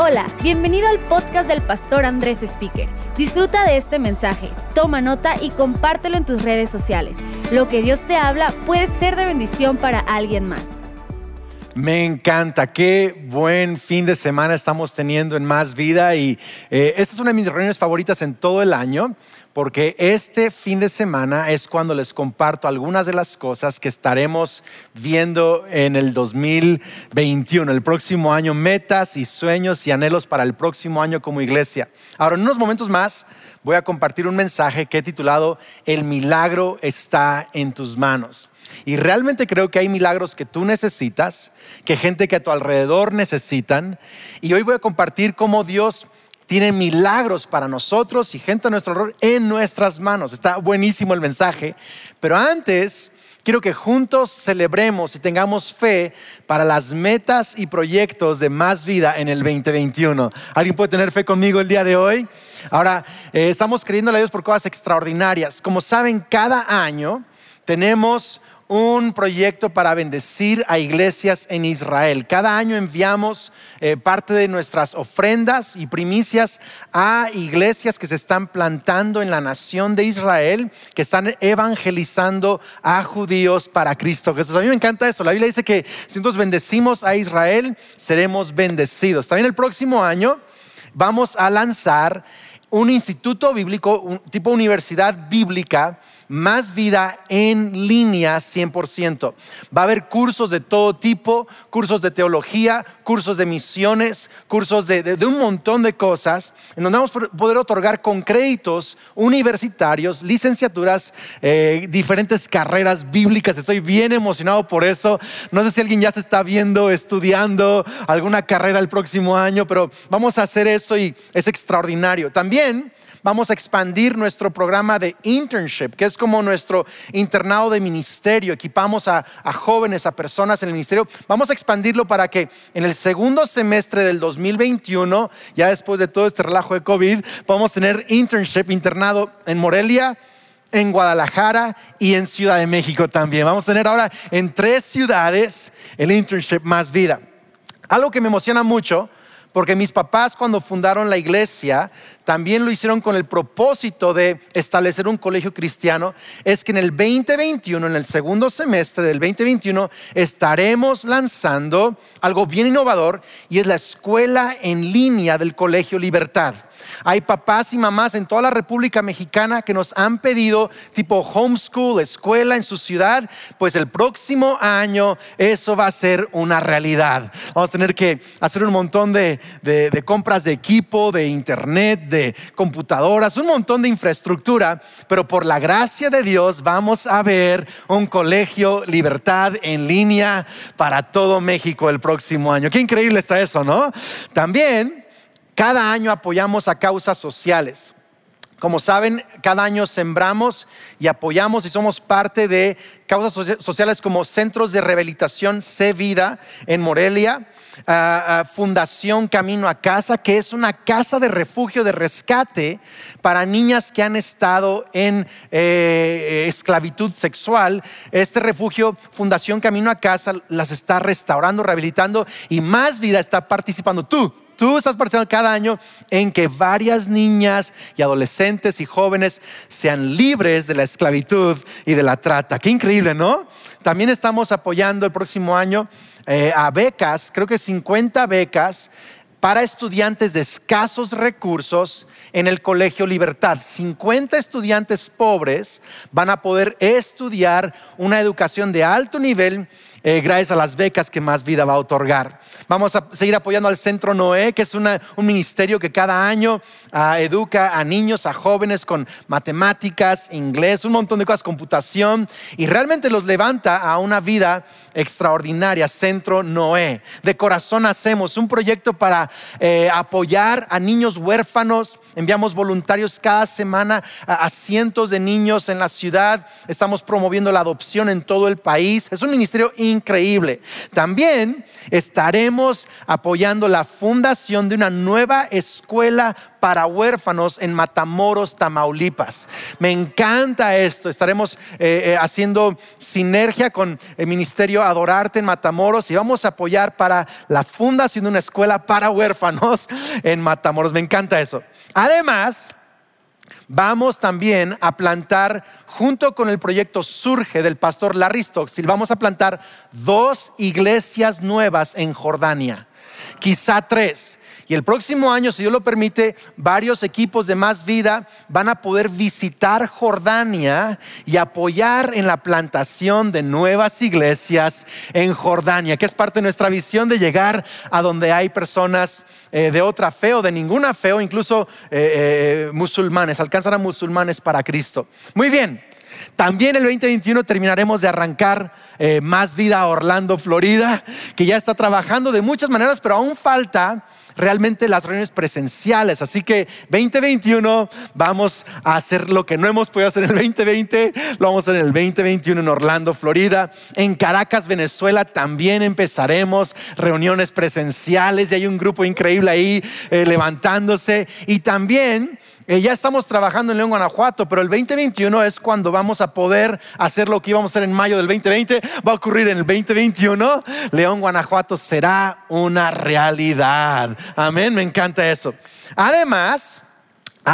Hola, bienvenido al podcast del pastor Andrés Speaker. Disfruta de este mensaje, toma nota y compártelo en tus redes sociales. Lo que Dios te habla puede ser de bendición para alguien más. Me encanta, qué buen fin de semana estamos teniendo en Más Vida y eh, esta es una de mis reuniones favoritas en todo el año porque este fin de semana es cuando les comparto algunas de las cosas que estaremos viendo en el 2021, el próximo año, metas y sueños y anhelos para el próximo año como iglesia. Ahora, en unos momentos más voy a compartir un mensaje que he titulado El milagro está en tus manos. Y realmente creo que hay milagros que tú necesitas, que gente que a tu alrededor necesitan. Y hoy voy a compartir cómo Dios tiene milagros para nosotros y gente a nuestro error en nuestras manos. Está buenísimo el mensaje, pero antes quiero que juntos celebremos y tengamos fe para las metas y proyectos de más vida en el 2021. ¿Alguien puede tener fe conmigo el día de hoy? Ahora, eh, estamos creyendo a Dios por cosas extraordinarias. Como saben, cada año tenemos un proyecto para bendecir a iglesias en Israel. Cada año enviamos eh, parte de nuestras ofrendas y primicias a iglesias que se están plantando en la nación de Israel, que están evangelizando a judíos para Cristo Jesús. A mí me encanta eso. La Biblia dice que si nosotros bendecimos a Israel, seremos bendecidos. También el próximo año vamos a lanzar un instituto bíblico, un tipo universidad bíblica más vida en línea 100%. Va a haber cursos de todo tipo, cursos de teología, cursos de misiones, cursos de, un montón de cosas, en donde vamos a poder otorgar con créditos universitarios, licenciaturas, eh, diferentes carreras bíblicas. Estoy bien emocionado por eso. No sé si alguien ya se está viendo, estudiando alguna carrera el próximo año, pero vamos a hacer eso y es extraordinario. También vamos a expandir nuestro programa de internship, que es como nuestro internado de ministerio. Equipamos a, jóvenes, a personas en el ministerio. Vamos a expandirlo para que en el segundo semestre del 2021, ya después de todo este relajo de COVID, podamos tener internship internado en Morelia, en Guadalajara y en Ciudad de México también. Vamos a tener ahora en tres ciudades el internship más vida. Algo que me emociona mucho, porque mis papás cuando fundaron la iglesia también lo hicieron con el propósito de establecer un colegio cristiano, es que en el 2021, en el segundo semestre del 2021, estaremos lanzando algo bien innovador y es la escuela en línea del Colegio Libertad. Hay papás y mamás en toda la República Mexicana que nos han pedido tipo homeschool, escuela en su ciudad, pues el próximo año eso va a ser una realidad. Vamos a tener que hacer un montón de, de compras de equipo, de internet, de computadoras, un montón de infraestructura, pero por la gracia de Dios vamos a ver un colegio libertad en línea para todo México el próximo año. Qué increíble está eso, ¿no? También cada año apoyamos a causas sociales. Como saben, cada año sembramos y apoyamos y somos parte de causas sociales como centros de rehabilitación C Vida en Morelia, Fundación Camino a Casa, que es una casa de refugio, de rescate para niñas que han estado en eh, esclavitud sexual. Este refugio, Fundación Camino a Casa, las está restaurando, rehabilitando y más vida está participando tú Tú estás participando cada año en que varias niñas y adolescentes y jóvenes sean libres de la esclavitud y de la trata. Qué increíble, ¿no? También estamos apoyando el próximo año eh, a becas, creo que 50 becas para estudiantes de escasos recursos en el Colegio Libertad. 50 estudiantes pobres van a poder estudiar una educación de alto nivel eh, gracias a las becas que Más Vida va a otorgar. Vamos a seguir apoyando al Centro Noé, que es un ministerio que cada año ah, educa a niños, a jóvenes con matemáticas, inglés, un montón de cosas, computación, y realmente los levanta a una vida extraordinaria. Centro Noé. De corazón hacemos un proyecto para eh, apoyar a niños huérfanos. Enviamos voluntarios cada semana a cientos de niños en la ciudad. Estamos promoviendo la adopción en todo el país. Es un ministerio increíble. También estaremos apoyando la fundación de una nueva escuela para huérfanos en Matamoros, Tamaulipas. Me encanta esto. Estaremos eh, eh, haciendo sinergia con el Ministerio Adorarte en Matamoros y vamos a apoyar para la fundación de una escuela para huérfanos en Matamoros. Me encanta eso. Además, vamos también a plantar, junto con el proyecto Surge del pastor Larry Stockstill, vamos a plantar dos iglesias nuevas en Jordania, quizá tres. Y el próximo año, si Dios lo permite, varios equipos de más vida van a poder visitar Jordania y apoyar en la plantación de nuevas iglesias en Jordania, que es parte de nuestra visión de llegar a donde hay personas eh, de otra fe o de ninguna fe o incluso eh, eh, musulmanes, alcanzar a musulmanes para Cristo. Muy bien. También el 2021 terminaremos de arrancar más vida a Orlando, Florida, que ya está trabajando de muchas maneras, pero aún falta realmente las reuniones presenciales. Así que 2021 vamos a hacer lo que no hemos podido hacer en el 2020, lo vamos a hacer en el 2021 en Orlando, Florida. En Caracas, Venezuela también empezaremos reuniones presenciales y hay un grupo increíble ahí eh, levantándose. Y también eh, ya estamos trabajando en León, Guanajuato, pero el 2021 es cuando vamos a poder hacer lo que íbamos a hacer en mayo del 2020. Va a ocurrir en el 2021. León, Guanajuato será una realidad. Amén, me encanta eso. Además,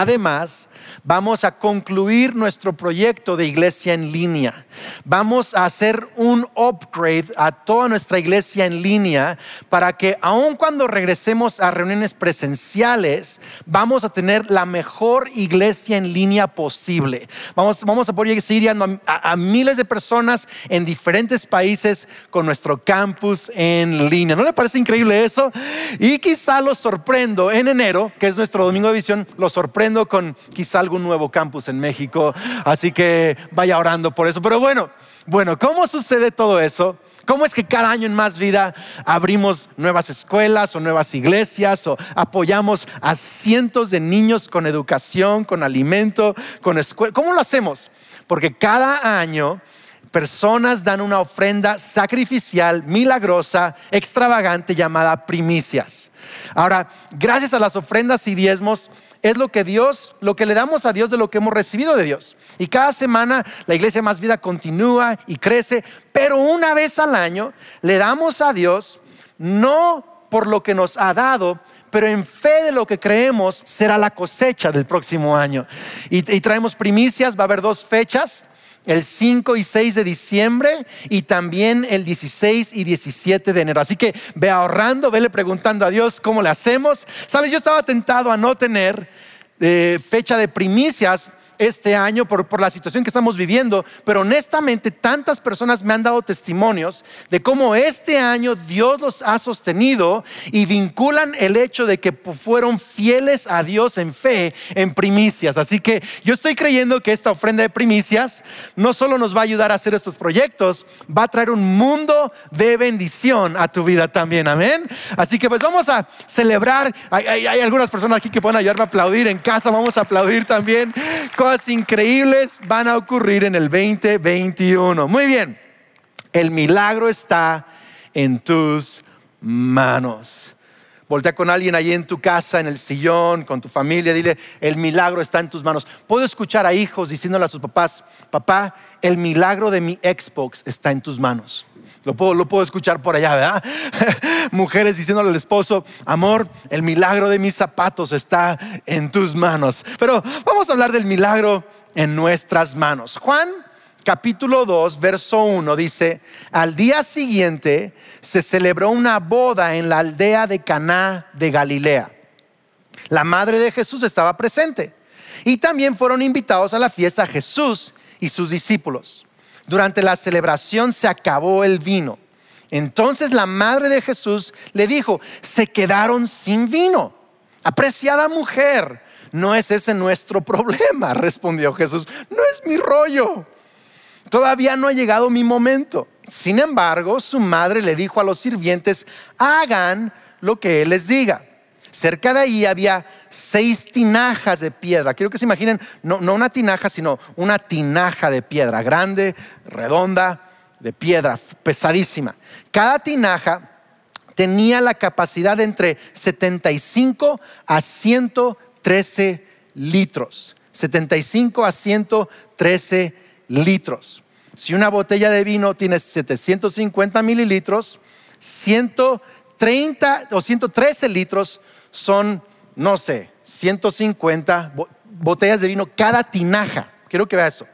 además, vamos a concluir nuestro proyecto de iglesia en línea. Vamos a hacer un upgrade a toda nuestra iglesia en línea para que aun cuando regresemos a reuniones presenciales, vamos a tener la mejor iglesia en línea posible. Vamos, vamos a poder seguir a, a miles de personas en diferentes países con nuestro campus en línea. ¿No le parece increíble eso? Y quizá lo sorprendo en enero, que es nuestro domingo de visión, lo sorprendo con quizá algo un nuevo campus en México, así que vaya orando por eso. Pero bueno, bueno, ¿cómo sucede todo eso? ¿Cómo es que cada año en Más Vida abrimos nuevas escuelas o nuevas iglesias o apoyamos a cientos de niños con educación, con alimento, con escuela? ¿Cómo lo hacemos? Porque cada año personas dan una ofrenda sacrificial, milagrosa, extravagante llamada primicias. Ahora, gracias a las ofrendas y diezmos, es lo que Dios, lo que le damos a Dios de lo que hemos recibido de Dios. Y cada semana la iglesia más vida continúa y crece, pero una vez al año le damos a Dios no por lo que nos ha dado, pero en fe de lo que creemos será la cosecha del próximo año. Y, y traemos primicias, va a haber dos fechas el 5 y 6 de diciembre y también el 16 y 17 de enero. Así que ve ahorrando, vele preguntando a Dios cómo le hacemos. Sabes, yo estaba tentado a no tener eh, fecha de primicias este año por, por, la situación que estamos viviendo, pero honestamente tantas personas me han dado testimonios de cómo este año Dios los ha sostenido y vinculan el hecho de que fueron fieles a Dios en fe, en primicias. Así que yo estoy creyendo que esta ofrenda de primicias no solo nos va a ayudar a hacer estos proyectos, va a traer un mundo de bendición a tu vida también. Amén. Así que pues vamos a celebrar. Hay, hay algunas personas aquí que pueden ayudarme a aplaudir en casa, vamos a aplaudir también increíbles van a ocurrir en el 2021. Muy bien, el milagro está en tus manos. Voltea con alguien allí en tu casa, en el sillón, con tu familia, dile, el milagro está en tus manos. Puedo escuchar a hijos diciéndole a sus papás, papá, el milagro de mi Xbox está en tus manos. Lo puedo, lo puedo escuchar por allá, ¿verdad? Mujeres diciéndole al esposo, amor, el milagro de mis zapatos está en tus manos. Pero vamos a hablar del milagro en nuestras manos. Juan capítulo 2, verso 1 dice, al día siguiente se celebró una boda en la aldea de Caná de Galilea. La madre de Jesús estaba presente y también fueron invitados a la fiesta Jesús y sus discípulos. Durante la celebración se acabó el vino. Entonces la madre de Jesús le dijo, se quedaron sin vino. Apreciada mujer, no es ese nuestro problema, respondió Jesús, no es mi rollo. Todavía no ha llegado mi momento. Sin embargo, su madre le dijo a los sirvientes, hagan lo que él les diga. Cerca de ahí había seis tinajas de piedra. Quiero que se imaginen, no, una tinaja, sino una tinaja de piedra, grande, redonda, de piedra pesadísima. Cada tinaja tenía la capacidad entre 75 a 113 litros. 75 a 113 litros. Si una botella de vino tiene 750 mililitros, 130 o 113 litros son, no sé, 150 botellas de vino cada tinaja. Quiero que vea eso.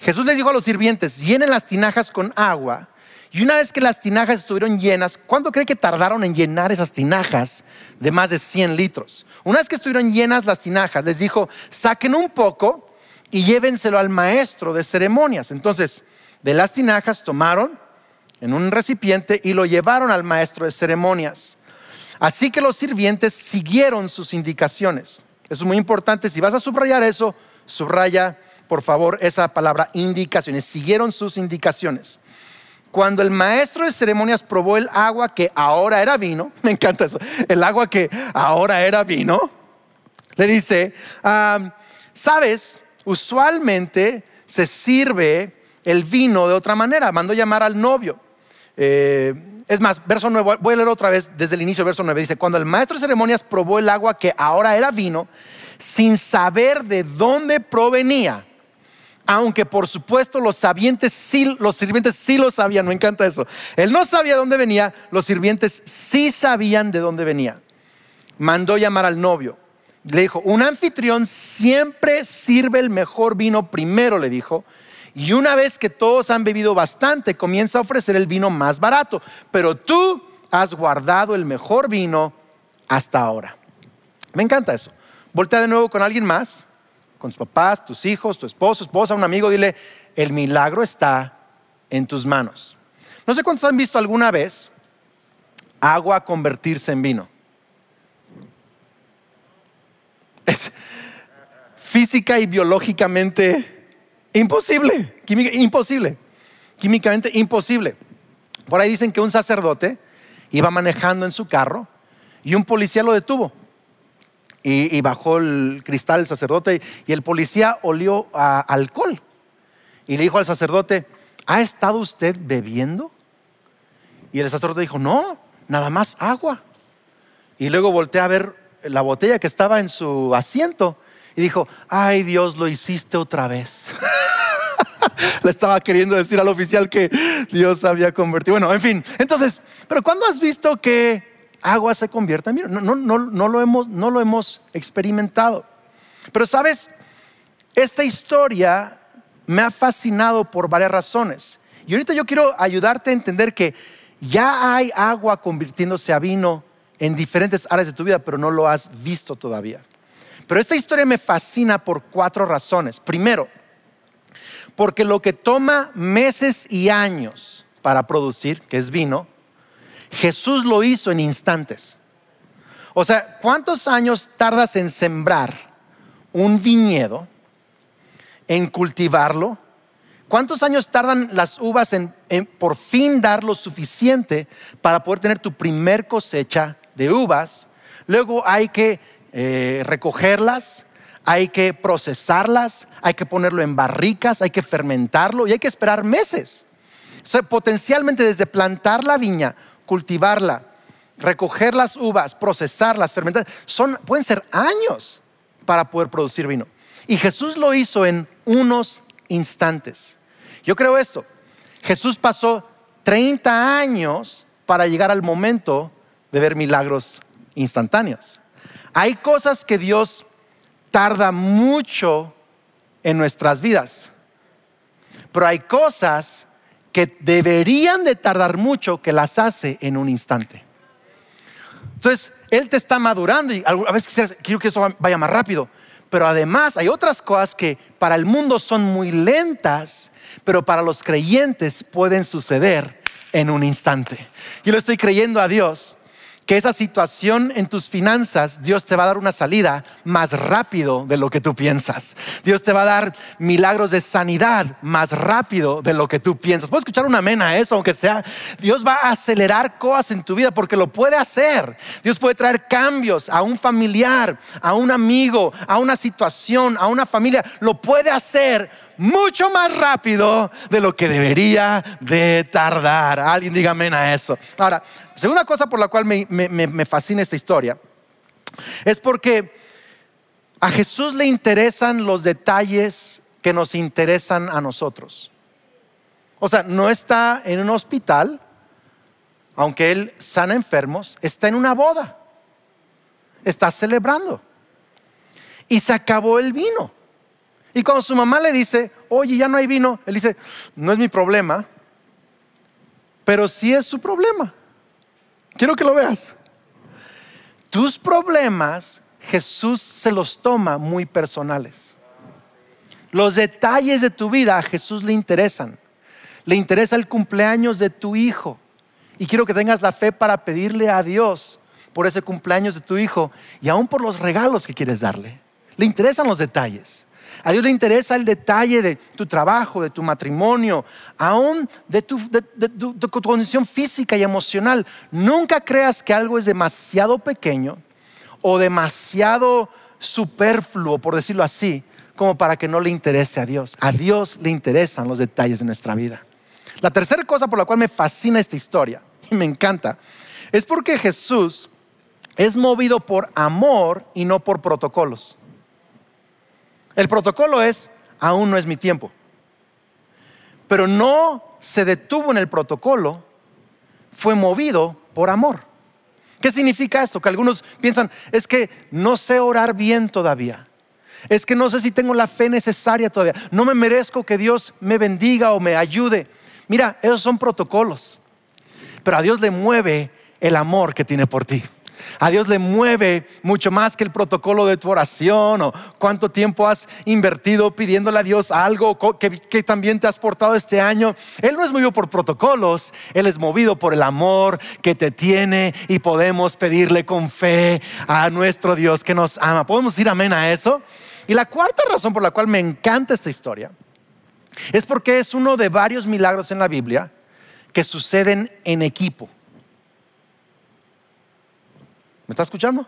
Jesús les dijo a los sirvientes, llenen las tinajas con agua. Y una vez que las tinajas estuvieron llenas, ¿cuánto cree que tardaron en llenar esas tinajas de más de 100 litros? Una vez que estuvieron llenas las tinajas, les dijo, saquen un poco y llévenselo al maestro de ceremonias. Entonces, de las tinajas tomaron en un recipiente y lo llevaron al maestro de ceremonias. Así que los sirvientes siguieron sus indicaciones. Eso es muy importante. Si vas a subrayar eso, subraya por favor esa palabra indicaciones. Siguieron sus indicaciones. Cuando el maestro de ceremonias probó el agua que ahora era vino, me encanta eso, el agua que ahora era vino, le dice, ah, sabes, usualmente se sirve el vino de otra manera. Mandó llamar al novio. Eh, es más, verso 9, voy a leer otra vez desde el inicio, verso 9. Dice, cuando el maestro de ceremonias probó el agua que ahora era vino, sin saber de dónde provenía, aunque por supuesto los, sí, los sirvientes sí lo sabían, me encanta eso. Él no sabía de dónde venía, los sirvientes sí sabían de dónde venía. Mandó llamar al novio. Le dijo, un anfitrión siempre sirve el mejor vino primero, le dijo, y una vez que todos han bebido bastante, comienza a ofrecer el vino más barato. Pero tú has guardado el mejor vino hasta ahora. Me encanta eso. Voltea de nuevo con alguien más, con tus papás, tus hijos, tu esposo, esposa, un amigo, dile, el milagro está en tus manos. No sé cuántos han visto alguna vez agua convertirse en vino. Es física y biológicamente Imposible, imposible, químicamente imposible. Por ahí dicen que un sacerdote iba manejando en su carro y un policía lo detuvo. Y, bajó el cristal el sacerdote y el policía olió a alcohol. Y le dijo al sacerdote, ¿ha estado usted bebiendo? Y el sacerdote dijo, no, nada más agua. Y luego volteé a ver la botella que estaba en su asiento y dijo, ay Dios, lo hiciste otra vez. Le estaba queriendo decir al oficial que Dios había convertido. Bueno, en fin, entonces, pero ¿cuándo has visto que agua se convierta en vino? No, no, no, lo hemos, no lo hemos experimentado. Pero sabes, esta historia me ha fascinado por varias razones. Y ahorita yo quiero ayudarte a entender que ya hay agua convirtiéndose a vino en diferentes áreas de tu vida, pero no lo has visto todavía. Pero esta historia me fascina por cuatro razones. Primero, porque lo que toma meses y años para producir, que es vino, Jesús lo hizo en instantes. O sea, ¿cuántos años tardas en sembrar un viñedo, en cultivarlo? ¿Cuántos años tardan las uvas en, por fin dar lo suficiente para poder tener tu primer cosecha de uvas? Luego hay que eh, recogerlas, hay que procesarlas, hay que ponerlo en barricas, hay que fermentarlo y hay que esperar meses. potencialmente desde plantar la viña, cultivarla, recoger las uvas, procesarlas, fermentar, son, pueden ser años para poder producir vino. Y Jesús lo hizo en unos instantes. Yo creo esto. Jesús pasó 30 años para llegar al momento de ver milagros instantáneos. Hay cosas que Dios tarda mucho en nuestras vidas, pero hay cosas que deberían de tardar mucho que las hace en un instante. Entonces, Él te está madurando y a veces quiero que eso vaya más rápido, pero además hay otras cosas que para el mundo son muy lentas, pero para los creyentes pueden suceder en un instante. Yo le estoy creyendo a Dios que esa situación en tus finanzas, Dios te va a dar una salida más rápido de lo que tú piensas. Dios te va a dar milagros de sanidad más rápido de lo que tú piensas. Puedes escuchar una amén a eso, aunque sea. Dios va a acelerar cosas en tu vida porque lo puede hacer. Dios puede traer cambios a un familiar, a un amigo, a una situación, a una familia. Lo puede hacer mucho más rápido de lo que debería de tardar. Alguien diga amén a eso. Ahora, segunda cosa por la cual me, me fascina esta historia es porque a Jesús le interesan los detalles que nos interesan a nosotros. O sea, no está en un hospital, aunque Él sana enfermos, está en una boda, está celebrando. Y se acabó el vino. Y cuando su mamá le dice, oye, ya no hay vino, él dice, no es mi problema, pero sí es su problema. Quiero que lo veas. Tus problemas Jesús se los toma muy personales. Los detalles de tu vida a Jesús le interesan. Le interesa el cumpleaños de tu hijo. Y quiero que tengas la fe para pedirle a Dios por ese cumpleaños de tu hijo y aún por los regalos que quieres darle. Le interesan los detalles. A Dios le interesa el detalle de tu trabajo, de tu matrimonio, aún de tu, tu condición física y emocional. Nunca creas que algo es demasiado pequeño o demasiado superfluo, por decirlo así, como para que no le interese a Dios. A Dios le interesan los detalles de nuestra vida. La tercera cosa por la cual me fascina esta historia y me encanta es porque Jesús es movido por amor y no por protocolos. El protocolo es, aún no es mi tiempo. Pero no se detuvo en el protocolo, fue movido por amor. ¿Qué significa esto? Que algunos piensan, es que no sé orar bien todavía. Es que no sé si tengo la fe necesaria todavía. No me merezco que Dios me bendiga o me ayude. Mira, esos son protocolos. Pero a Dios le mueve el amor que tiene por ti. A Dios le mueve mucho más que el protocolo de tu oración o cuánto tiempo has invertido pidiéndole a Dios algo que, también te has portado este año. Él no es movido por protocolos, Él es movido por el amor que te tiene y podemos pedirle con fe a nuestro Dios que nos ama. ¿Podemos decir amén a eso? Y la cuarta razón por la cual me encanta esta historia es porque es uno de varios milagros en la Biblia que suceden en equipo. ¿Me está escuchando?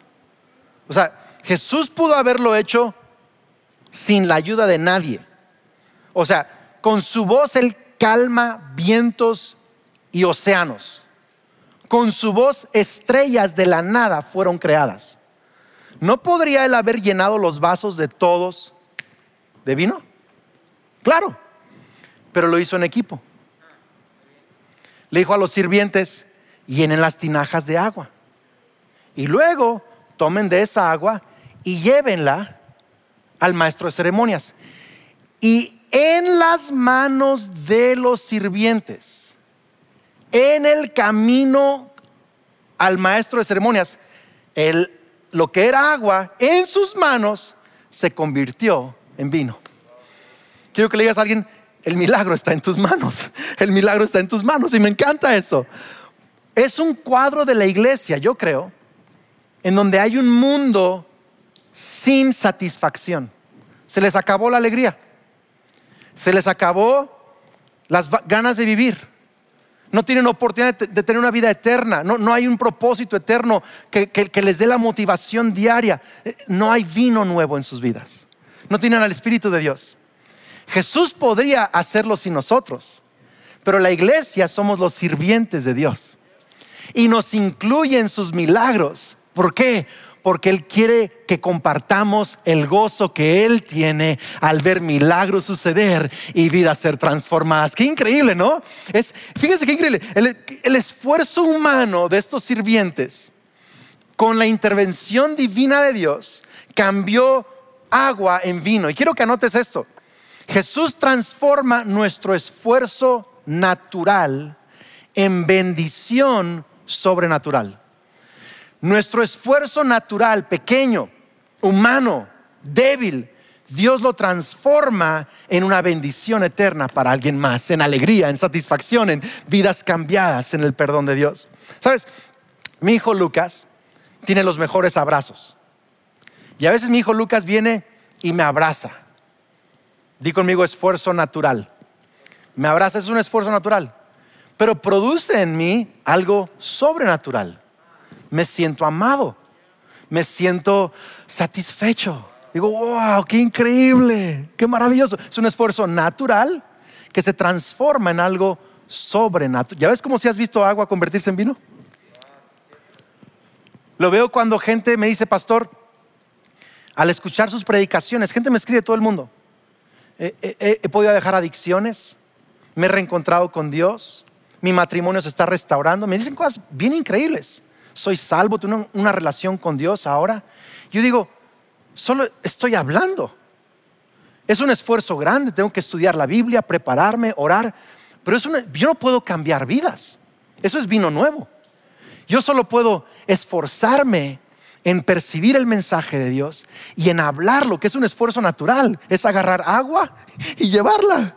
O sea, Jesús pudo haberlo hecho sin la ayuda de nadie. O sea, con su voz Él calma vientos y océanos. Con su voz estrellas de la nada fueron creadas. ¿No podría Él haber llenado los vasos de todos de vino? Claro, pero lo hizo en equipo. Le dijo a los sirvientes, llenen las tinajas de agua. Y luego tomen de esa agua y llévenla al maestro de ceremonias. Y en las manos de los sirvientes, en el camino al maestro de ceremonias, el, lo que era agua en sus manos se convirtió en vino. Quiero que le digas a alguien, el milagro está en tus manos, el milagro está en tus manos y me encanta eso. Es un cuadro de la iglesia, yo creo, en donde hay un mundo sin satisfacción. Se les acabó la alegría. Se les acabó las ganas de vivir. No tienen oportunidad de tener una vida eterna. No, hay un propósito eterno que, que les dé la motivación diaria. Eh, no hay vino nuevo en sus vidas. No tienen al Espíritu de Dios. Jesús podría hacerlo sin nosotros, pero la iglesia somos los sirvientes de Dios y nos incluye en sus milagros ¿Por qué? Porque Él quiere que compartamos el gozo que Él tiene al ver milagros suceder y vidas ser transformadas. Qué increíble, ¿no? Es, fíjense qué increíble. El, el esfuerzo humano de estos sirvientes con la intervención divina de Dios cambió agua en vino. Y quiero que anotes esto. Jesús transforma nuestro esfuerzo natural en bendición sobrenatural. Nuestro esfuerzo natural, pequeño, humano, débil, Dios lo transforma en una bendición eterna para alguien más, en alegría, en satisfacción, en vidas cambiadas, en el perdón de Dios. ¿Sabes? Mi hijo Lucas tiene los mejores abrazos. Y a veces mi hijo Lucas viene y me abraza. Di conmigo esfuerzo natural. Me abraza, es un esfuerzo natural. Pero produce en mí algo sobrenatural me siento amado, me siento satisfecho, Digo, wow, qué increíble, qué maravilloso. Es un esfuerzo natural que se transforma en algo sobrenatural. ¿Ya ves cómo si has visto agua convertirse en vino? Lo veo cuando gente me dice, pastor, al escuchar sus predicaciones, gente me escribe todo el mundo. he podido dejar adicciones, me he reencontrado con Dios, mi matrimonio se está restaurando. Me dicen cosas bien increíbles. Soy salvo, tengo una relación con Dios ahora. Yo digo, solo estoy hablando. Es un esfuerzo grande, tengo que estudiar la Biblia, prepararme, orar, pero es yo no puedo cambiar vidas. Eso es vino nuevo. Yo solo puedo esforzarme en percibir el mensaje de Dios y en hablarlo, que es un esfuerzo natural, es agarrar agua y llevarla.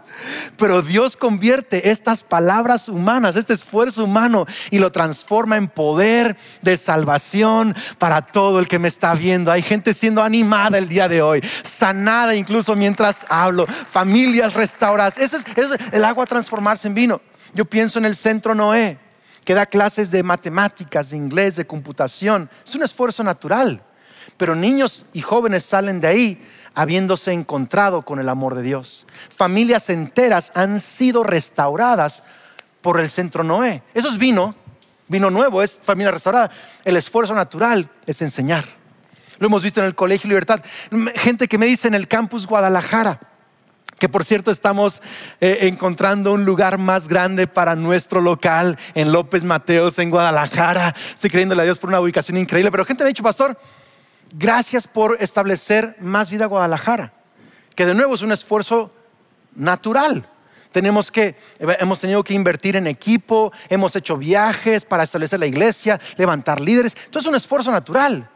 Pero Dios convierte estas palabras humanas, este esfuerzo humano, y lo transforma en poder de salvación para todo el que me está viendo. Hay gente siendo animada el día de hoy, sanada incluso mientras hablo, familias restauradas. Eso es, es el agua transformarse en vino. Yo pienso en el centro Noé que da clases de matemáticas, de inglés, de computación. Es un esfuerzo natural. Pero niños y jóvenes salen de ahí habiéndose encontrado con el amor de Dios. Familias enteras han sido restauradas por el centro Noé. Eso es vino, vino nuevo, es familia restaurada. El esfuerzo natural es enseñar. Lo hemos visto en el Colegio Libertad. Gente que me dice en el campus Guadalajara, que por cierto estamos eh, encontrando un lugar más grande para nuestro local en López Mateos, en Guadalajara. Estoy creyéndole a Dios por una ubicación increíble, pero gente me ha dicho, pastor, gracias por establecer más vida Guadalajara, que de nuevo es un esfuerzo natural. Tenemos que, hemos tenido que invertir en equipo, hemos hecho viajes para establecer la iglesia, levantar líderes. Entonces es un esfuerzo natural.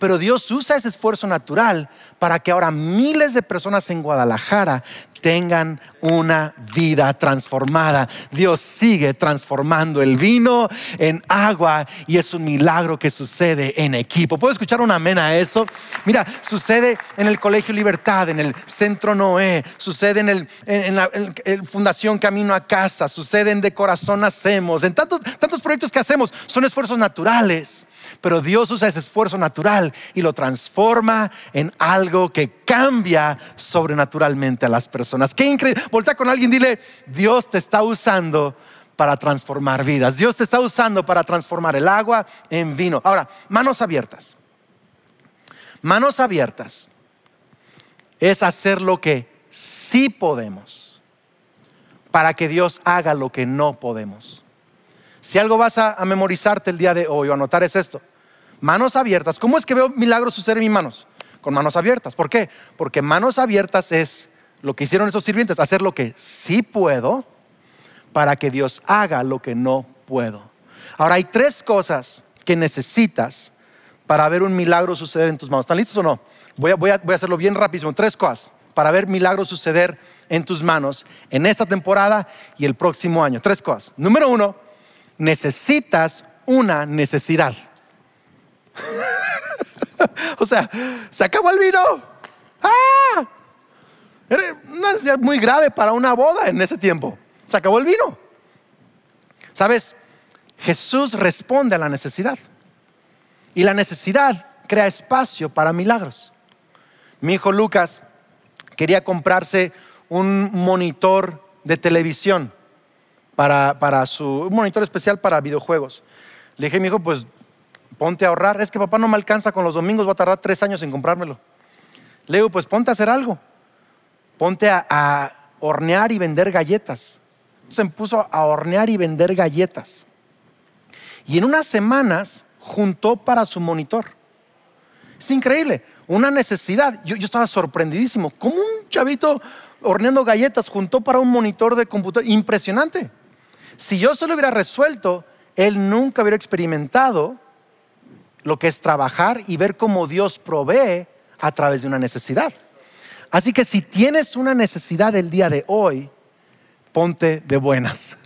Pero Dios usa ese esfuerzo natural para que ahora miles de personas en Guadalajara tengan una vida transformada. Dios sigue transformando el vino en agua y es un milagro que sucede en equipo. ¿Puedo escuchar un amén a eso? Mira, sucede en el Colegio Libertad, en el Centro Noé, sucede en, el, la Fundación Camino a Casa, sucede en De Corazón Hacemos, en tantos, tantos proyectos que hacemos, son esfuerzos naturales. Pero Dios usa ese esfuerzo natural y lo transforma en algo que cambia sobrenaturalmente a las personas. Qué increíble. Volta con alguien, dile, Dios te está usando para transformar vidas. Dios te está usando para transformar el agua en vino. Ahora, manos abiertas. Manos abiertas es hacer lo que sí podemos para que Dios haga lo que no podemos. Si algo vas a, memorizarte el día de hoy o anotar es esto. Manos abiertas. ¿Cómo es que veo milagros suceder en mis manos? Con manos abiertas. ¿Por qué? Porque manos abiertas es lo que hicieron esos sirvientes, hacer lo que sí puedo para que Dios haga lo que no puedo. Ahora hay tres cosas que necesitas para ver un milagro suceder en tus manos. ¿Están listos o no? Voy a, a hacerlo bien rápido. Tres cosas para ver milagros suceder en tus manos en esta temporada y el próximo año. Tres cosas. Número uno, necesitas una necesidad. o sea, se acabó el vino. ¡Ah! Era una necesidad muy grave para una boda en ese tiempo. Se acabó el vino. ¿Sabes? Jesús responde a la necesidad. Y la necesidad crea espacio para milagros. Mi hijo Lucas quería comprarse un monitor de televisión para, para su monitor especial para videojuegos. Le dije, mi hijo, pues ponte a ahorrar. Es que papá no me alcanza con los domingos, va a tardar tres años en comprármelo. Le digo, pues ponte a hacer algo. Ponte a, hornear y vender galletas. Se puso a hornear y vender galletas. Y en unas semanas juntó para su monitor. Es increíble, una necesidad. Yo, estaba sorprendidísimo. ¿Cómo un chavito horneando galletas juntó para un monitor de computador? Impresionante. Si yo se lo hubiera resuelto, él nunca hubiera experimentado lo que es trabajar y ver cómo Dios provee a través de una necesidad. Así que si tienes una necesidad el día de hoy, ponte de buenas.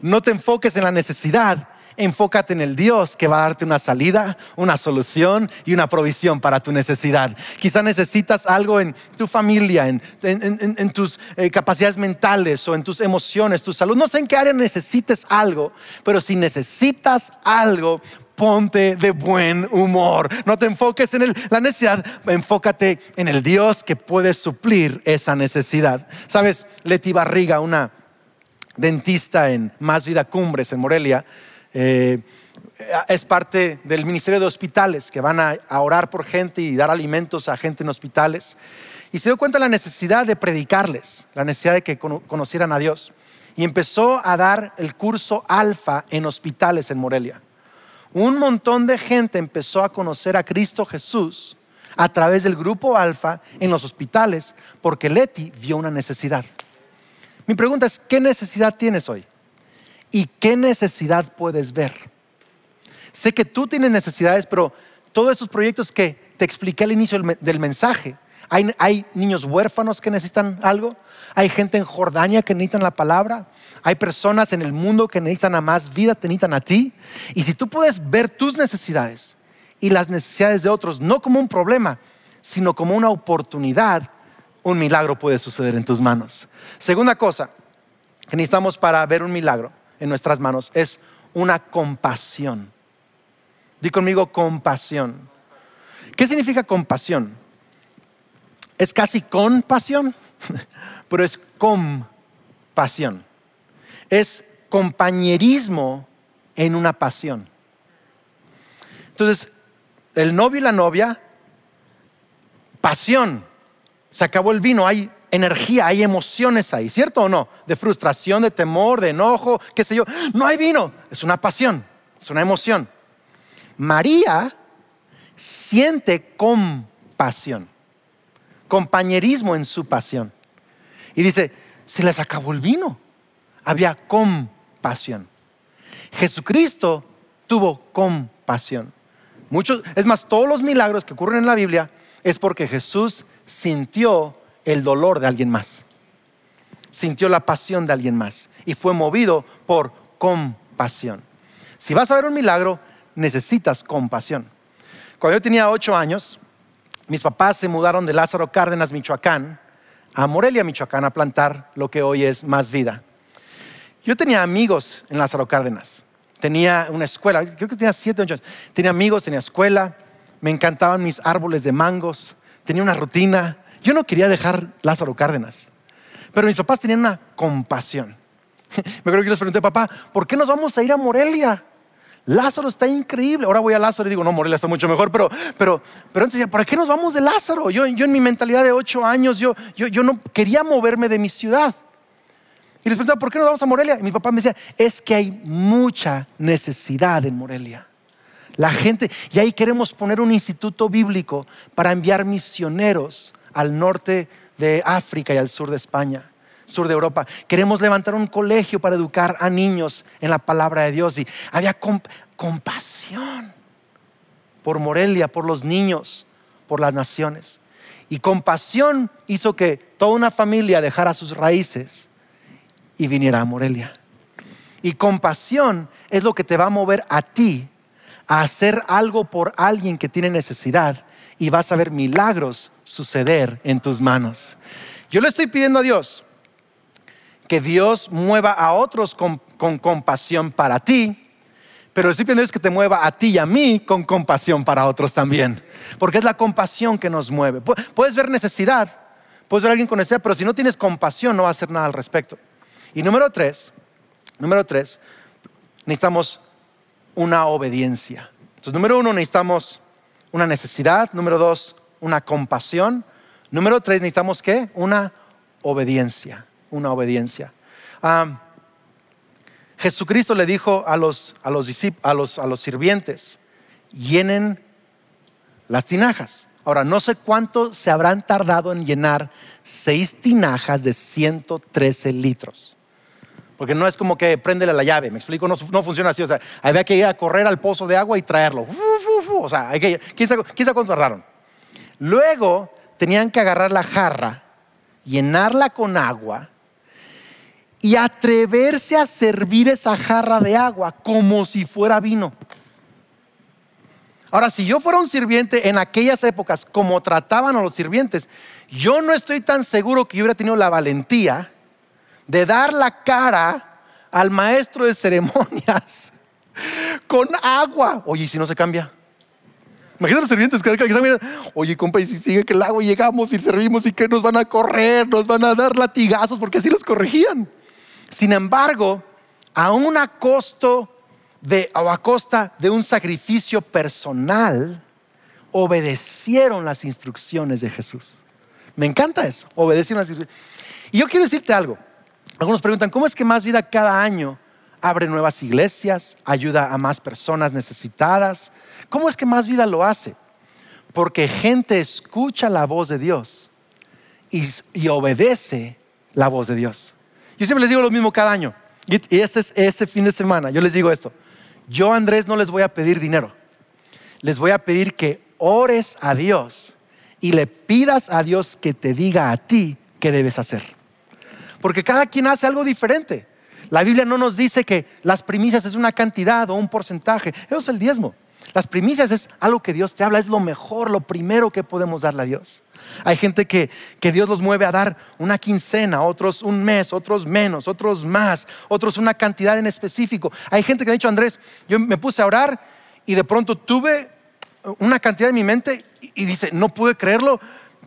No te enfoques en la necesidad, enfócate en el Dios que va a darte una salida, una solución y una provisión para tu necesidad. Quizá necesitas algo en tu familia, en, tus eh, capacidades mentales o en tus emociones, tu salud. No sé en qué área necesites algo, pero si necesitas algo, ponte de buen humor. No te enfoques en la necesidad, enfócate en el Dios que puede suplir esa necesidad. Sabes, Leti Barriga, una dentista en Más Vida Cumbres en Morelia, eh, es parte del Ministerio de Hospitales, que van a, orar por gente y dar alimentos a gente en hospitales. Y se dio cuenta de la necesidad de predicarles, la necesidad de que conocieran a Dios. Y empezó a dar el curso alfa en hospitales en Morelia. Un montón de gente empezó a conocer a Cristo Jesús a través del grupo alfa en los hospitales porque Leti vio una necesidad. Mi pregunta es, ¿qué necesidad tienes hoy? ¿Y qué necesidad puedes ver? Sé que tú tienes necesidades, pero todos esos proyectos que te expliqué al inicio del mensaje, hay, niños huérfanos que necesitan algo, hay gente en Jordania que necesitan la palabra, hay personas en el mundo que necesitan a más vida, te necesitan a ti. Y si tú puedes ver tus necesidades y las necesidades de otros, no como un problema, sino como una oportunidad, un milagro puede suceder en tus manos. Segunda cosa que necesitamos para ver un milagro en nuestras manos es una compasión. Di conmigo compasión. ¿Qué significa compasión? Es casi compasión, pero es compasión. Es compañerismo en una pasión. Entonces, el novio y la novia, pasión. Se acabó el vino, hay energía, hay emociones ahí, ¿cierto o no? De frustración, de temor, de enojo, qué sé yo. No hay vino, es una pasión, es una emoción. María siente compasión, compañerismo en su pasión. Y dice, se les acabó el vino. Había compasión. Jesucristo tuvo compasión. Muchos, es más, todos los milagros que ocurren en la Biblia es porque Jesús sintió el dolor de alguien más. Sintió la pasión de alguien más y fue movido por compasión. Si vas a ver un milagro, necesitas compasión. Cuando yo tenía ocho años, mis papás se mudaron de Lázaro Cárdenas, Michoacán, a Morelia, Michoacán, a plantar lo que hoy es Más Vida. Yo tenía amigos en Lázaro Cárdenas. Tenía una escuela, creo que tenía siete años. Tenía amigos, tenía escuela. Me encantaban mis árboles de mangos. Tenía una rutina. Yo no quería dejar Lázaro Cárdenas. Pero mis papás tenían una compasión. Me acuerdo que les pregunté, papá, ¿por qué nos vamos a ir a Morelia? Lázaro está increíble. Ahora voy a Lázaro y digo, no, Morelia está mucho mejor, pero, pero, pero antes decía, ¿para qué nos vamos de Lázaro? Yo, yo en mi mentalidad de ocho años, yo, yo, yo no quería moverme de mi ciudad. Y les preguntaba, ¿por qué nos vamos a Morelia? Y mi papá me decía, es que hay mucha necesidad en Morelia. La gente, y ahí queremos poner un instituto bíblico para enviar misioneros al norte de África y al sur de España sur de Europa. Queremos levantar un colegio para educar a niños en la palabra de Dios. Y había compasión por Morelia, por los niños, por las naciones. Y compasión hizo que toda una familia dejara sus raíces y viniera a Morelia. Y compasión es lo que te va a mover a ti a hacer algo por alguien que tiene necesidad y vas a ver milagros suceder en tus manos. Yo le estoy pidiendo a Dios que Dios mueva a otros con, compasión para ti, pero estoy pidiendo que te mueva a ti y a mí con compasión para otros también, porque es la compasión que nos mueve. Puedes ver necesidad, puedes ver a alguien con necesidad, pero si no tienes compasión no va a hacer nada al respecto. Y número tres, número tres, necesitamos una obediencia. Entonces, número uno, necesitamos una necesidad. Número dos, una compasión. Número tres, necesitamos qué? Una obediencia una obediencia. Jesucristo le dijo a los, a los, a los, a los sirvientes, llenen las tinajas. Ahora, no sé cuánto se habrán tardado en llenar seis tinajas de 113 litros. Porque no es como que préndele la llave, me explico, no, funciona así. O sea, había que ir a correr al pozo de agua y traerlo. O sea, hay ¿quién, ¿quién se Luego tenían que agarrar la jarra, llenarla con agua y atreverse a servir esa jarra de agua como si fuera vino. Ahora, si yo fuera un sirviente en aquellas épocas, como trataban a los sirvientes, yo no estoy tan seguro que yo hubiera tenido la valentía de dar la cara al maestro de ceremonias con agua. Oye, ¿y si no se cambia? Imagínate los sirvientes que mirando, oye, compa, y si sigue que el agua llegamos y servimos y que nos van a correr, nos van a dar latigazos, porque así los corregían. Sin embargo, a un costo de, o a costa de un sacrificio personal, obedecieron las instrucciones de Jesús. Me encanta eso, obedecieron las instrucciones. Y yo quiero decirte algo. Algunos preguntan, ¿cómo es que Más Vida cada año abre nuevas iglesias, ayuda a más personas necesitadas? ¿Cómo es que Más Vida lo hace? Porque gente escucha la voz de Dios y, obedece la voz de Dios. Yo siempre les digo lo mismo cada año. Y este es ese fin de semana. Yo les digo esto. Yo, Andrés, no les voy a pedir dinero. Les voy a pedir que ores a Dios y le pidas a Dios que te diga a ti qué debes hacer. Porque cada quien hace algo diferente. La Biblia no nos dice que las primicias es una cantidad o un porcentaje. Eso es el diezmo. Las primicias es algo que Dios te habla, es lo mejor, lo primero que podemos darle a Dios. Hay gente que, que, Dios los mueve a dar una quincena, otros un mes, otros menos, otros más, otros una cantidad en específico. Hay gente que ha dicho, Andrés, yo me puse a orar y de pronto tuve una cantidad en mi mente y, dice, no pude creerlo,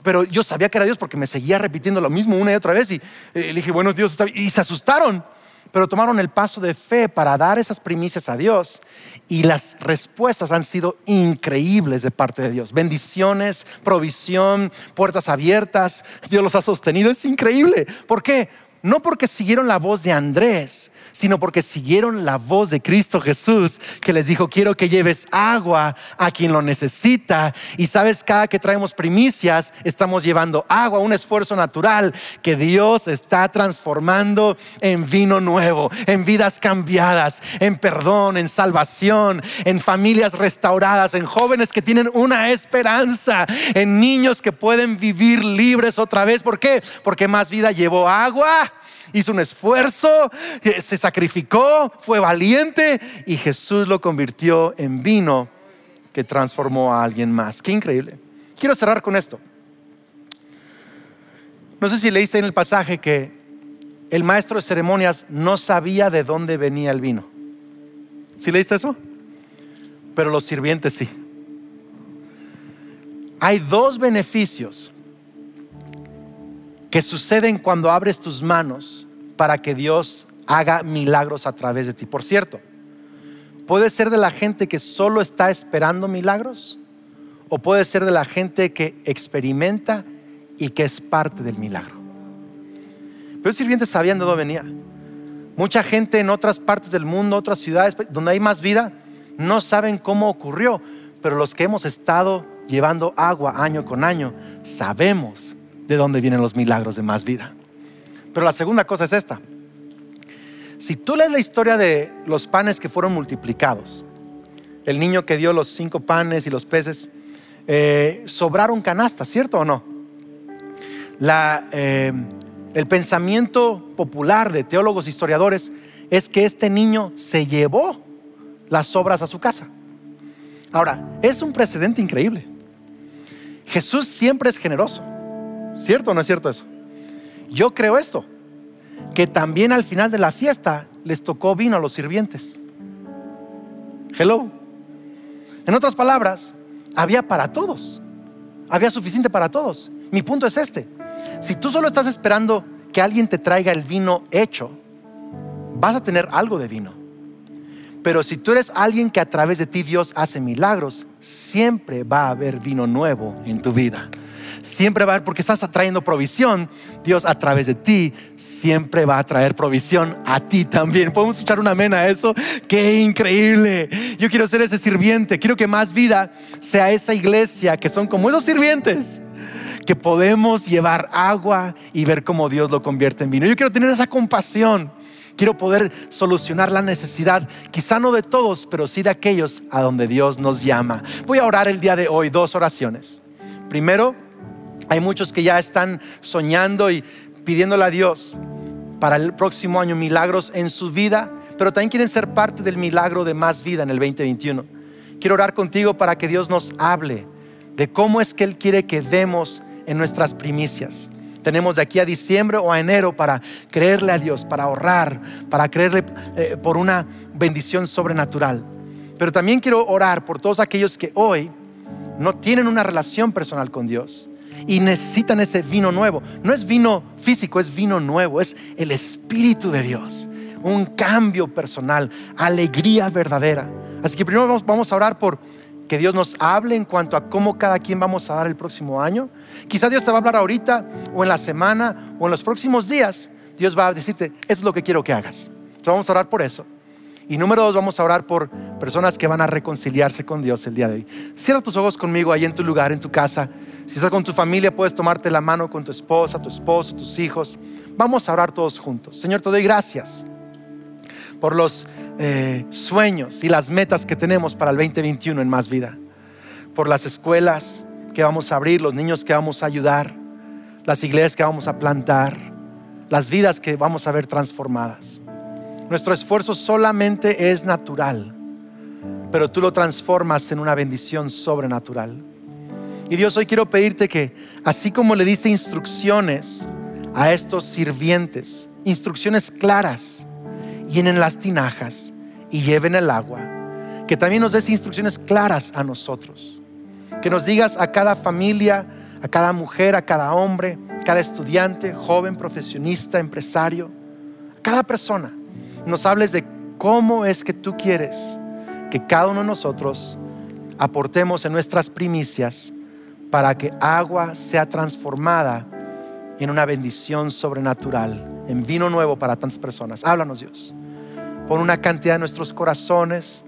pero yo sabía que era Dios porque me seguía repitiendo lo mismo una y otra vez y eh, le dije, bueno, Dios. Y se asustaron, pero tomaron el paso de fe para dar esas primicias a Dios y las respuestas han sido increíbles de parte de Dios. Bendiciones, provisión, puertas abiertas. Dios los ha sostenido. Es increíble. ¿Por qué? No porque siguieron la voz de Andrés, sino porque siguieron la voz de Cristo Jesús, que les dijo, quiero que lleves agua a quien lo necesita. Y sabes, cada que traemos primicias, estamos llevando agua, un esfuerzo natural que Dios está transformando en vino nuevo, en vidas cambiadas, en perdón, en salvación, en familias restauradas, en jóvenes que tienen una esperanza, en niños que pueden vivir libres otra vez. ¿Por qué? Porque más vida llevó agua hizo un esfuerzo, eh, se sacrificó, fue valiente y Jesús lo convirtió en vino que transformó a alguien más. Qué increíble. Quiero cerrar con esto. No sé si leíste en el pasaje que el maestro de ceremonias no sabía de dónde venía el vino. ¿Sí leíste eso? Pero los sirvientes sí. Hay dos beneficios que suceden cuando abres tus manos para que Dios haga milagros a través de ti. Por cierto, puede ser de la gente que solo está esperando milagros o puede ser de la gente que experimenta y que es parte del milagro. Pero los sirvientes sabían de dónde venía. Mucha gente en otras partes del mundo, otras ciudades donde hay más vida, no saben cómo ocurrió, pero los que hemos estado llevando agua año con año, sabemos de dónde vienen los milagros de más vida. Pero la segunda cosa es esta. Si tú lees la historia de los panes que fueron multiplicados, el niño que dio los cinco panes y los peces, eh, sobraron canastas, ¿cierto o no? Eh, el pensamiento popular de teólogos historiadores es que este niño se llevó las sobras a su casa. Ahora, es un precedente increíble. Jesús siempre es generoso. ¿Cierto o no es cierto eso? Yo creo esto, que también al final de la fiesta les tocó vino a los sirvientes. Hello. En otras palabras, había para todos. Había suficiente para todos. Mi punto es este. Si tú solo estás esperando que alguien te traiga el vino hecho, vas a tener algo de vino. Pero si tú eres alguien que a través de ti Dios hace milagros, siempre va a haber vino nuevo en tu vida siempre va a haber, porque estás atrayendo provisión, Dios a través de ti siempre va a traer provisión a ti también. ¿Podemos escuchar una amén a eso? ¡Qué increíble! Yo quiero ser ese sirviente, quiero que más vida sea esa iglesia que son como esos sirvientes que podemos llevar agua y ver cómo Dios lo convierte en vino. Yo quiero tener esa compasión. Quiero poder solucionar la necesidad, quizá no de todos, pero sí de aquellos a donde Dios nos llama. Voy a orar el día de hoy dos oraciones. Primero, hay muchos que ya están soñando y pidiéndole a Dios para el próximo año milagros en su vida, pero también quieren ser parte del milagro de más vida en el 2021. Quiero orar contigo para que Dios nos hable de cómo es que Él quiere que demos en nuestras primicias. Tenemos de aquí a diciembre o a enero para creerle a Dios, para ahorrar, para creerle eh, por una bendición sobrenatural. Pero también quiero orar por todos aquellos que hoy no tienen una relación personal con Dios y necesitan ese vino nuevo. No es vino físico, es vino nuevo, es el Espíritu de Dios. Un cambio personal, alegría verdadera. Así que primero vamos, a orar por que Dios nos hable en cuanto a cómo cada quien vamos a dar el próximo año. Quizá Dios te va a hablar ahorita o en la semana o en los próximos días. Dios va a decirte, es lo que quiero que hagas. Entonces vamos a orar por eso. Y número dos, vamos a orar por personas que van a reconciliarse con Dios el día de hoy. Cierra tus ojos conmigo ahí en tu lugar, en tu casa. Si estás con tu familia, puedes tomarte la mano con tu esposa, tu esposo, tus hijos. Vamos a orar todos juntos. Señor, te doy gracias por los eh, sueños y las metas que tenemos para el 2021 en Más Vida. Por las escuelas que vamos a abrir, los niños que vamos a ayudar, las iglesias que vamos a plantar, las vidas que vamos a ver transformadas. Nuestro esfuerzo solamente es natural, pero tú lo transformas en una bendición sobrenatural. Y Dios, hoy quiero pedirte que, así como le diste instrucciones a estos sirvientes, instrucciones claras, llenen las tinajas y lleven el agua, que también nos des instrucciones claras a nosotros. Que nos digas a cada familia, a cada mujer, a cada hombre, cada estudiante, joven, profesionista, empresario, a cada persona nos hables de cómo es que tú quieres que cada uno de nosotros aportemos en nuestras primicias para que agua sea transformada en una bendición sobrenatural, en vino nuevo para tantas personas. Háblanos Dios. Pon una cantidad de nuestros corazones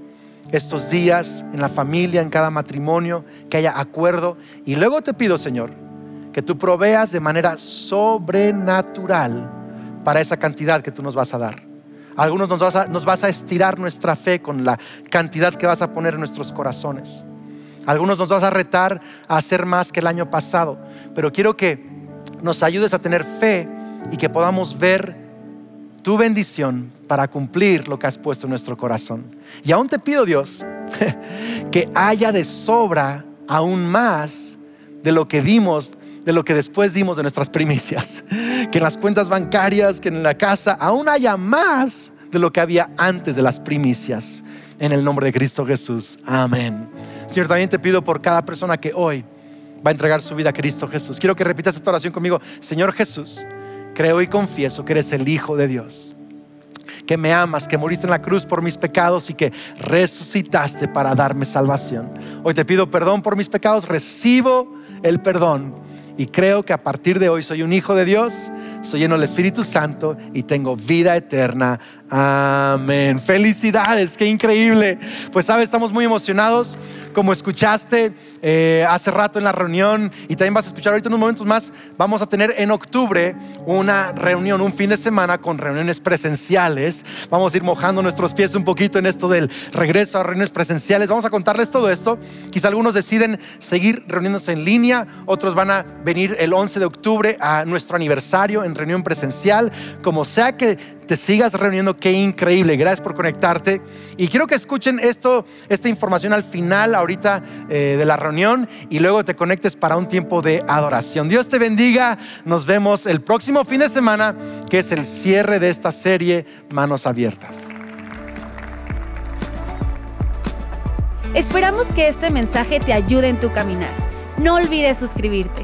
estos días en la familia, en cada matrimonio, que haya acuerdo. Y luego te pido, Señor, que tú proveas de manera sobrenatural para esa cantidad que tú nos vas a dar. Algunos nos vas, a, nos vas a estirar nuestra fe con la cantidad que vas a poner en nuestros corazones. Algunos nos vas a retar a hacer más que el año pasado. Pero quiero que nos ayudes a tener fe y que podamos ver tu bendición para cumplir lo que has puesto en nuestro corazón. Y aún te pido, Dios, que haya de sobra aún más de lo que dimos de lo que después dimos de nuestras primicias. Que en las cuentas bancarias, que en la casa, aún haya más de lo que había antes de las primicias. En el nombre de Cristo Jesús. Amén. Señor, también te pido por cada persona que hoy va a entregar su vida a Cristo Jesús. Quiero que repitas esta oración conmigo. Señor Jesús, creo y confieso que eres el Hijo de Dios que me amas, que moriste en la cruz por mis pecados y que resucitaste para darme salvación. Hoy te pido perdón por mis pecados, recibo el perdón y creo que a partir de hoy soy un hijo de Dios, soy lleno del Espíritu Santo y tengo vida eterna. Amén. Felicidades, qué increíble. Pues sabes, estamos muy emocionados como escuchaste eh, hace rato en la reunión y también vas a escuchar ahorita en unos momentos más, vamos a tener en octubre una reunión, un fin de semana con reuniones presenciales. Vamos a ir mojando nuestros pies un poquito en esto del regreso a reuniones presenciales. Vamos a contarles todo esto. Quizá algunos deciden seguir reuniéndose en línea, otros van a venir el 11 de octubre a nuestro aniversario en reunión presencial. Como sea que te sigas reuniendo, qué increíble. Gracias por conectarte. Y quiero que escuchen esto, esta información al final, ahorita eh, de la reunión, y luego te conectes para un tiempo de adoración. Dios te bendiga. Nos vemos el próximo fin de semana, que es el cierre de esta serie Manos Abiertas. Esperamos que este mensaje te ayude en tu caminar. No olvides suscribirte.